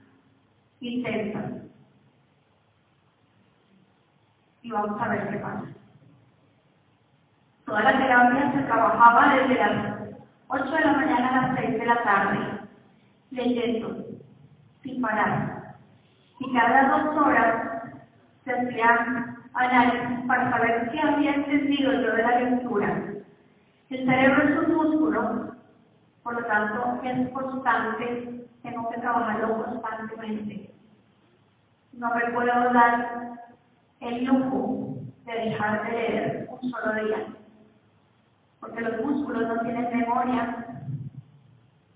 intensas. Y vamos a ver qué pasa. Toda la terapia se trabajaba desde las 8 de la mañana a las 6 de la tarde, leyendo, sin parar. Y cada dos horas se hacían análisis para saber qué había entendido yo de la lectura. El cerebro es un músculo, por lo tanto es constante, tengo que trabajarlo constantemente. No me puedo dar el lujo de dejar de leer un solo día, porque los músculos no tienen memoria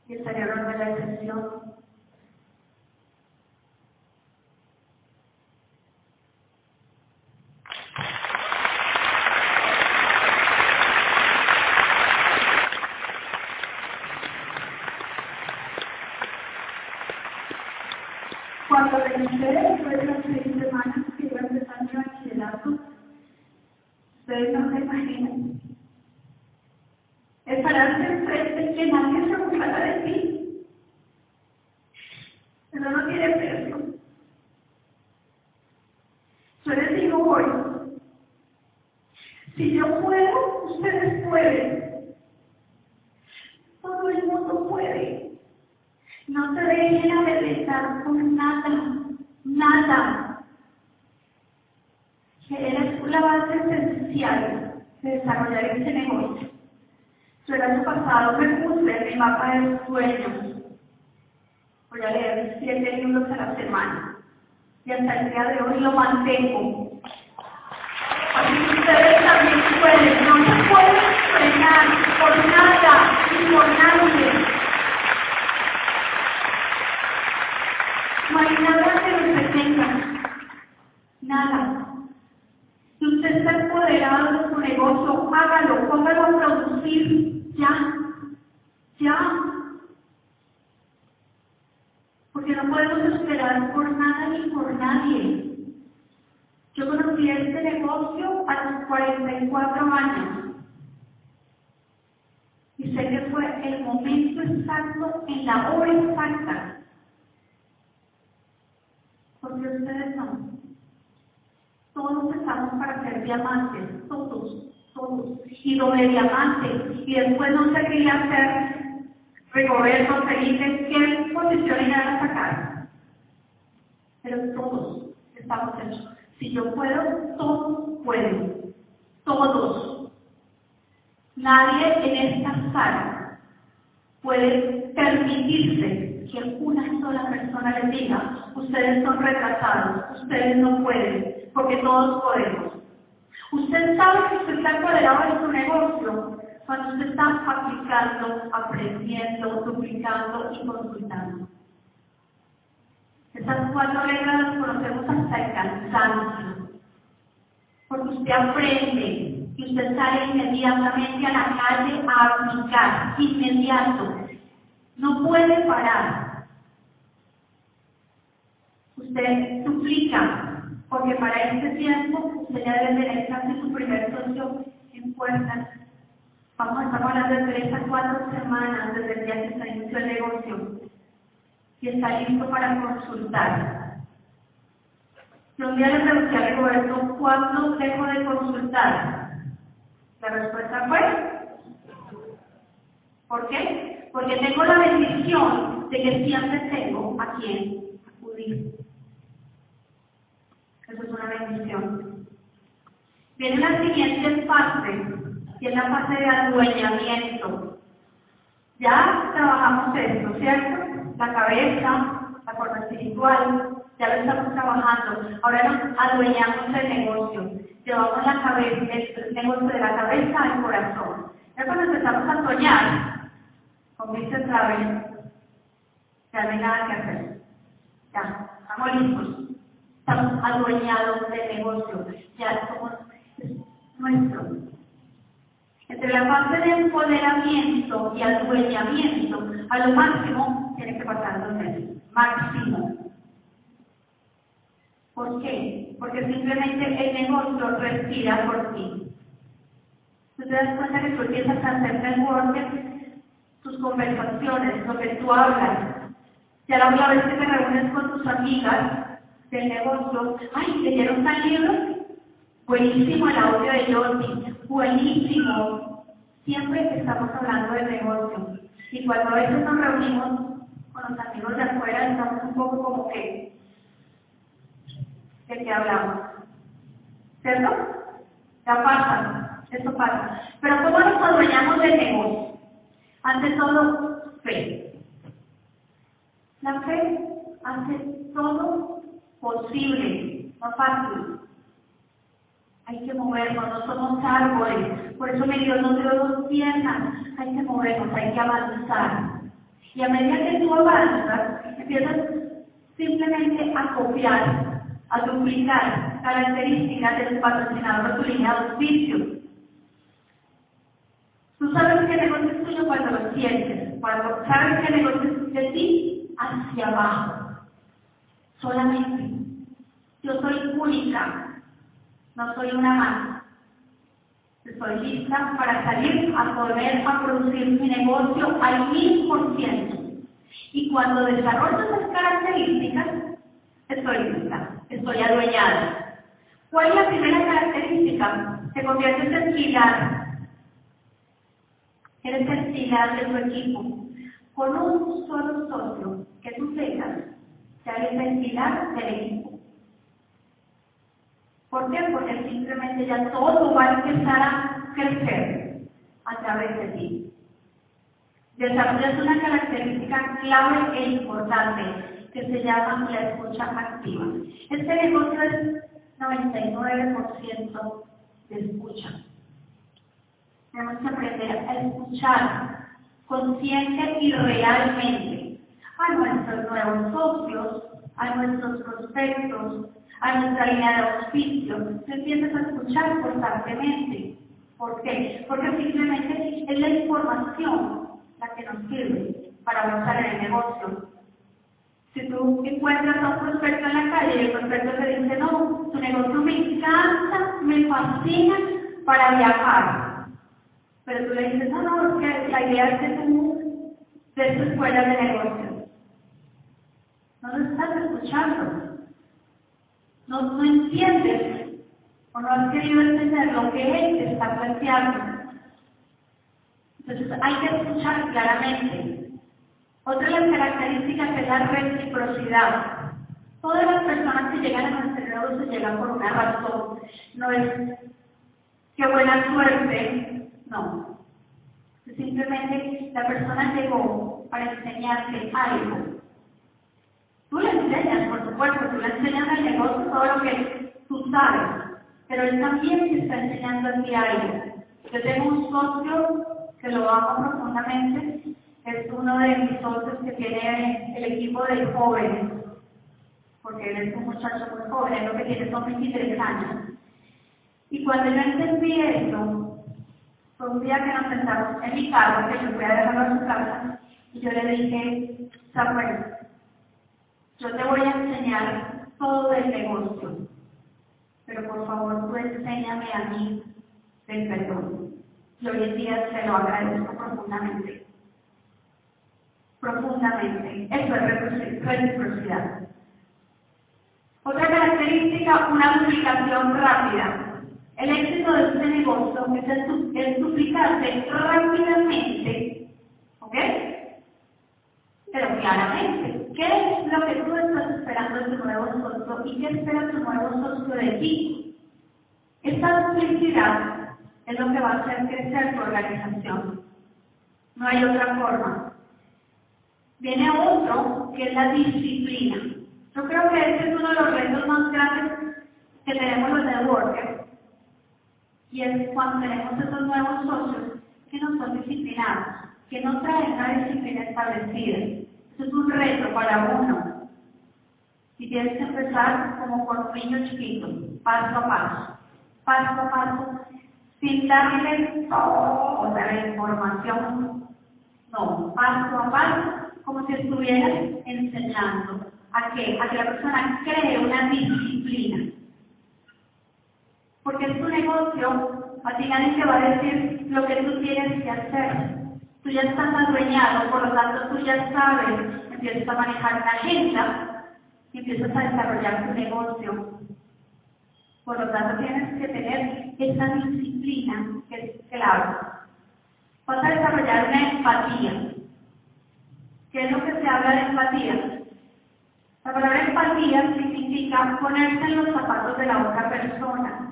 y el cerebro no es la excepción. Cuando renuncié después de las seis semanas que iba a empezar mi bachillerato, ustedes no se imaginan. Es pararse enfrente y que nadie se burlara de ti. Eso no tiene precio. Yo les digo hoy, si yo puedo, ustedes pueden. Todo el mundo puede. No se dejen amedrentar por nada, nada. Que eres la base esencial de desarrollar este negocio. Yo el año pasado me puse mi mapa de sueños. Voy a leer siete libros a la semana. Y hasta el día de hoy lo mantengo. Así ustedes también pueden. No se pueden frenar por nada ni por nadie. No hay nada que los detenga. Nada. Si usted está empoderado de su negocio, hágalo, póngalo a producir ya. Ya. Porque no podemos esperar por nada ni por nadie. Yo conocí este negocio a los 44 años. Y sé que fue el momento exacto, en la hora exacta, porque ustedes no. Todos estamos para ser diamantes, todos, todos. Y doble diamante. Y después no se quería hacer Rigoberto, Felipe, qué posición iban a sacar. Pero todos estamos hechos. Si yo puedo, todos pueden. Todos. Nadie en esta sala puede permitirse que una sola persona les diga, ustedes son retrasados, ustedes no pueden, porque todos podemos. Usted sabe que usted está empoderado en su negocio cuando usted está aplicando, aprendiendo, duplicando y consultando. Esas cuatro reglas las conocemos hasta el cansancio. Porque usted aprende y usted sale inmediatamente a la calle a aplicar, inmediato. No puede parar. Usted duplica, porque para este tiempo usted ya debe tener casi su primer socio en puertas. Vamos a estar hablando de tres a cuatro semanas desde el día que se inició el negocio y está listo para consultar. Yo un día le pregunté a Roberto, ¿cuándo dejo de consultar? La respuesta fue, ¿por qué? Porque tengo la bendición de que siempre tengo a quien acudir. Eso es una bendición. Viene la siguiente fase, que es la fase de adueñamiento. Ya trabajamos esto, ¿cierto? La cabeza, la forma espiritual, ya lo estamos trabajando. Ahora nos adueñamos del negocio. Llevamos la cabeza, el negocio de la cabeza al corazón. Ya cuando empezamos a soñar, como dice Travel, ya no hay nada que hacer. Ya, estamos listos. Estamos adueñados del negocio. Ya somos nuestro. Entre la fase de empoderamiento y adueñamiento, a lo máximo tiene que pasar dos meses. Máximo. ¿Por qué? Porque simplemente el negocio respira por ti. Tú te das cuenta que tú empiezas a hacer networking, tus conversaciones, lo que tú hablas. Ya la vez que te reúnes con tus amigas del negocio, ay, ¿leyeron tal libro? Buenísimo el audio de Jordi, buenísimo. Siempre estamos hablando de negocio. Y cuando a veces nos reunimos con los amigos de afuera, estamos un poco como que de qué hablamos. ¿Cierto? Ya pasa, eso pasa. Pero ¿cómo nos adueñamos del negocio? Ante todo, fe. La fe hace todo posible, no fácil. Hay que movernos, no somos árboles. Por eso me dio no dos piernas. Hay que movernos, hay que avanzar. Y a medida que tú avanzas, empiezas simplemente a copiar a duplicar características de tu patrocinador o tu línea de auspicio. Tú sabes que negocio es tuyo cuando lo sientes, cuando sabes que negocio es de ti hacia abajo. Solamente. Yo soy única, no soy una más. Estoy lista para salir a poder a producir mi negocio al mil por ciento. Y cuando desarrollo esas características, estoy lista estoy adueñada. ¿Cuál es la primera característica? Te conviertes en pilar. Eres el pilar de tu equipo. Con un solo socio que tú tengas, ya eres el pilar del equipo. ¿Por qué? Porque simplemente ya todo va a empezar a crecer a través de ti. Desarrollas una característica clave e importante que se llama la escucha activa. Este negocio es 99% de escucha. Tenemos que aprender a escuchar consciente y realmente a nuestros nuevos socios, a nuestros prospectos, a nuestra línea de auspicio. Tú empiezas a escuchar constantemente. ¿Por qué? Porque simplemente es la información la que nos sirve para avanzar en el negocio. Si tú encuentras a un prospecto en la calle y el prospecto te dice, no, tu negocio me encanta, me fascina para viajar. Pero tú le dices, no, no, es que la idea es que tú de tu escuela de negocios. No lo estás escuchando. No, no entiendes o no has querido entender lo que él te está planteando. Entonces hay que escuchar claramente. Otra de las características es la reciprocidad. Todas las personas que llegan a nuestro se llegan por una razón. No es que buena suerte, no. Simplemente la persona llegó para enseñarte algo. Tú le enseñas, por supuesto, tú le enseñas el negocio todo lo que tú sabes, pero él también te está enseñando a ti. Yo tengo un socio que lo amo profundamente es uno de mis socios que tiene el equipo de jóvenes, porque él es un muchacho muy joven, lo que tiene son 23 años. Y cuando yo entendí esto, fue un día que nos sentamos en mi casa, que yo fui a dejarlo a su casa, y yo le dije, Samuel, yo te voy a enseñar todo el negocio, pero por favor tú enséñame a mí del perdón. Y hoy en día se lo agradezco profundamente profundamente. Eso es reciprocidad. Otra característica una duplicación rápida. El éxito de este negocio es el, el duplicarse rápidamente, ¿ok? Pero claramente, ¿qué es lo que tú estás esperando de tu nuevo socio y qué espera tu nuevo socio de ti? Esta duplicidad es lo que va a hacer crecer tu organización. No hay otra forma. Viene otro, que es la disciplina. Yo creo que este es uno de los retos más grandes que tenemos los networkers. Y es cuando tenemos esos nuevos socios que no son disciplinados, que no traen una disciplina establecida. Eso es un reto para uno. Y tienes que empezar como con un niño chiquito, paso a paso, paso a paso, sin darle toda la información, no, paso a paso, como si estuvieras enseñando a que, a que la persona cree una disciplina. Porque es tu negocio, a ti nadie te va a decir lo que tú tienes que hacer. Tú ya estás adueñado, por lo tanto tú ya sabes, empiezas a manejar una agenda y empiezas a desarrollar tu negocio. Por lo tanto tienes que tener esa disciplina que es clave. Vas a desarrollar una empatía. ¿Qué es lo que se habla de empatía? La palabra empatía significa ponerse en los zapatos de la otra persona,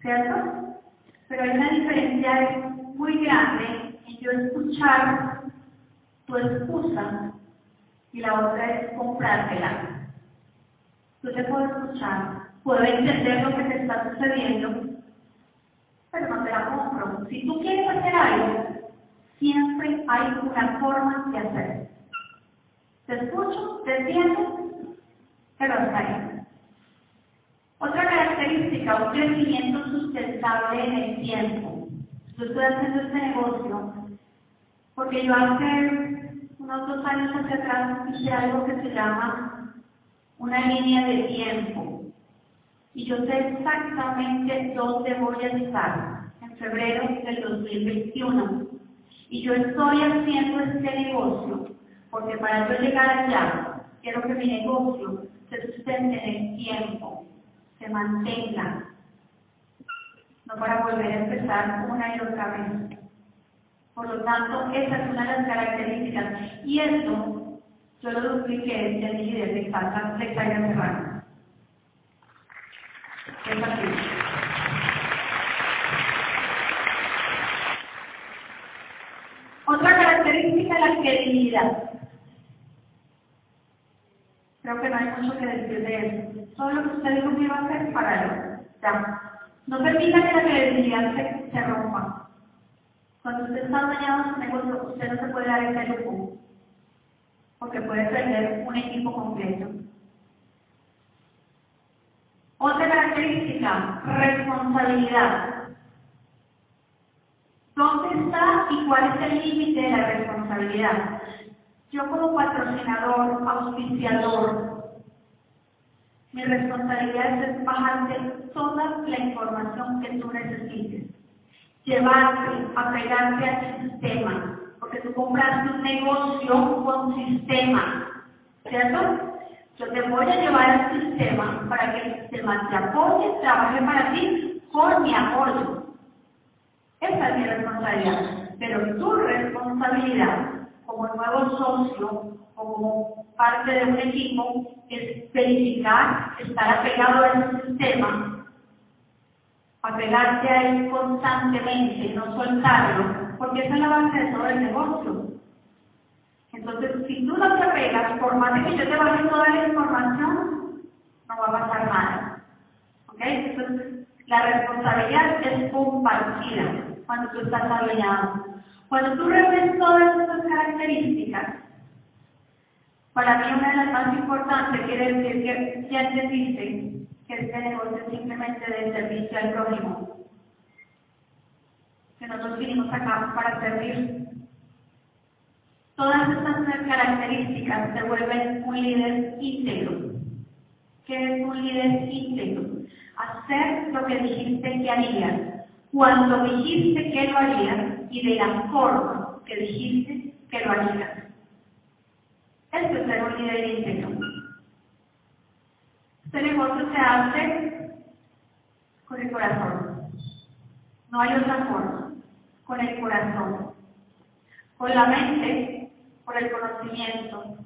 ¿cierto? Pero hay una diferencia muy grande en yo escuchar tu excusa y la otra es comprártela. Yo te puedo escuchar, puedo entender lo que te está sucediendo, pero no te la compro. Si tú quieres hacer algo, siempre hay una forma de hacerlo. Te escucho, te entiendo, pero hasta ahí. Otra característica, un crecimiento sustentable en el tiempo. Yo estoy haciendo este negocio porque yo hace unos dos años hacia atrás hice algo que se llama una línea de tiempo. Y yo sé exactamente dónde voy a estar en febrero del 2021. Y yo estoy haciendo este negocio porque para yo llegar allá, quiero que mi negocio se sustente en el tiempo, se mantenga, no para volver a empezar una y otra vez. Por lo tanto, esa es una de las características. Y esto yo lo dupliqué mi líder de Casa de Calle Serrano. Es así. Otra característica es la credibilidad. Creo que no hay mucho que decir de eso. Todo lo que usted dijo que iba a hacer, para. Ya. No permita que la credibilidad se, se rompa. Cuando usted está dañado en su negocio, usted no se puede dar ese lujo. Porque puede perder un equipo completo. Otra característica, responsabilidad. ¿Dónde está y cuál es el límite de la responsabilidad? Yo como patrocinador, auspiciador, mi responsabilidad es bajarte toda la información que tú necesites. Llevarte, apegarte al sistema, porque tú compraste un negocio con sistema, ¿cierto? Yo te voy a llevar al sistema para que el sistema te apoye, trabaje para ti con mi apoyo. Esa es mi responsabilidad. Pero tu responsabilidad como nuevo socio o como parte de un equipo es verificar, estar apegado a ese sistema, apegarte a él constantemente, no soltarlo, porque esa es la base de todo el negocio. Entonces, si tú no te apegas, por más de que yo te baje toda la información, no va a pasar nada. ¿Ok? Entonces, la responsabilidad es compartida cuando tú estás alineado. Cuando tú reúnes todas estas características, para mí una de las más importantes quiere decir que ya entendiste que este negocio es simplemente de servicio al prójimo. Que nosotros vinimos acá para servir. Todas estas características te vuelven un líder íntegro. ¿Qué es un líder íntegro? Hacer lo que dijiste que harías. Cuando dijiste que lo harías, y de la forma que dijiste que lo harías. Esto es ser un líder íntegro. Este negocio se hace con el corazón. No hay otra forma. Con el corazón. Con la mente, por el conocimiento.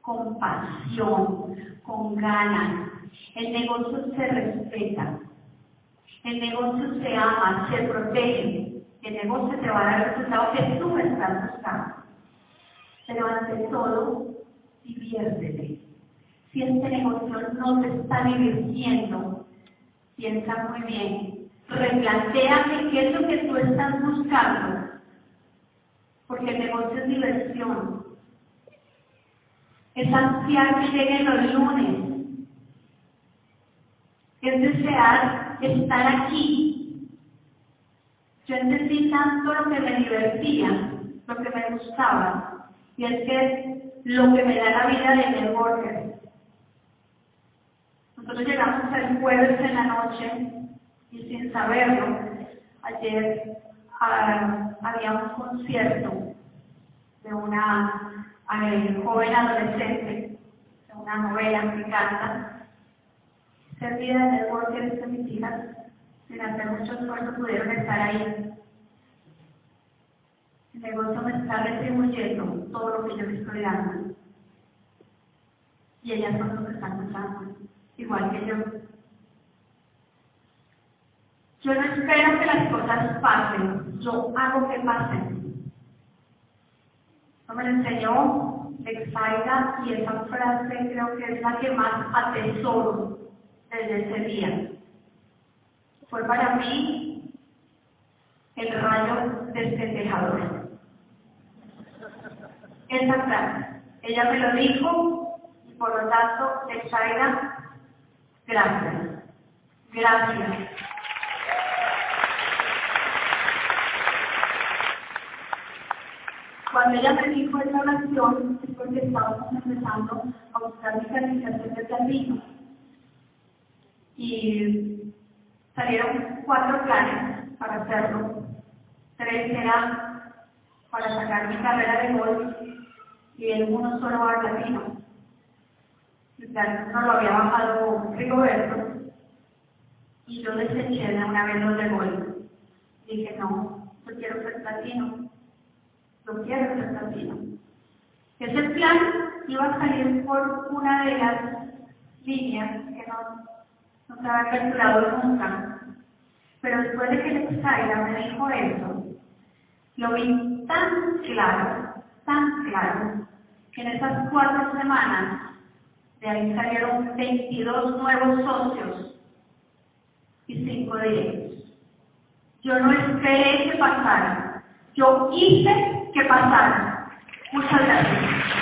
Con pasión, con ganas. El negocio se respeta. El negocio se ama, se protege. El negocio te va a dar el resultado que tú estás buscando. Pero ante todo, diviértete. Si este negocio no te está divirtiendo, piensa muy bien. Replantéate qué es lo que tú estás buscando. Porque el negocio es diversión. Es ansiar que lleguen los lunes. Es desear estar aquí. Yo entendí tanto lo que me divertía, lo que me gustaba, y es que lo que me da la vida de networker. Nosotros llegamos el jueves en la noche y sin saberlo, ayer ah, había un concierto de una eh, joven adolescente, de una novela que canta. Ser vida de networker de mis hijas, sin hacer mucho esfuerzo, pudieron estar ahí el negocio me está retribuyendo todo lo que yo le estoy dando. Y ellas son los que están usando, igual que yo. Yo no espero que las cosas pasen, yo hago que pasen. Eso me lo enseñó Exaida y esa frase creo que es la que más atesoro desde ese día. Fue para mí el rayo despendejador esa frase. Ella me lo dijo y por lo tanto, Texaira, gracias. Gracias. Cuando ella me dijo esa oración, es porque estábamos empezando a buscar mi calificación de camino. Y salieron cuatro planes para hacerlo. Tres eran para sacar mi carrera de golf y en uno solo bar latino. no lo había bajado Rigoberto y yo deseché de una vez los de gol. Dije, no, yo quiero ser latino. Yo quiero ser latino. Ese plan iba a salir por una de las líneas que no, no se había calculado nunca. Pero después de que el me dijo eso, lo vi tan claro, tan claro, que en esas cuatro semanas de ahí salieron 22 nuevos socios y 5 de ellos. Yo no esperé que pasara, yo hice que pasara. Muchas gracias.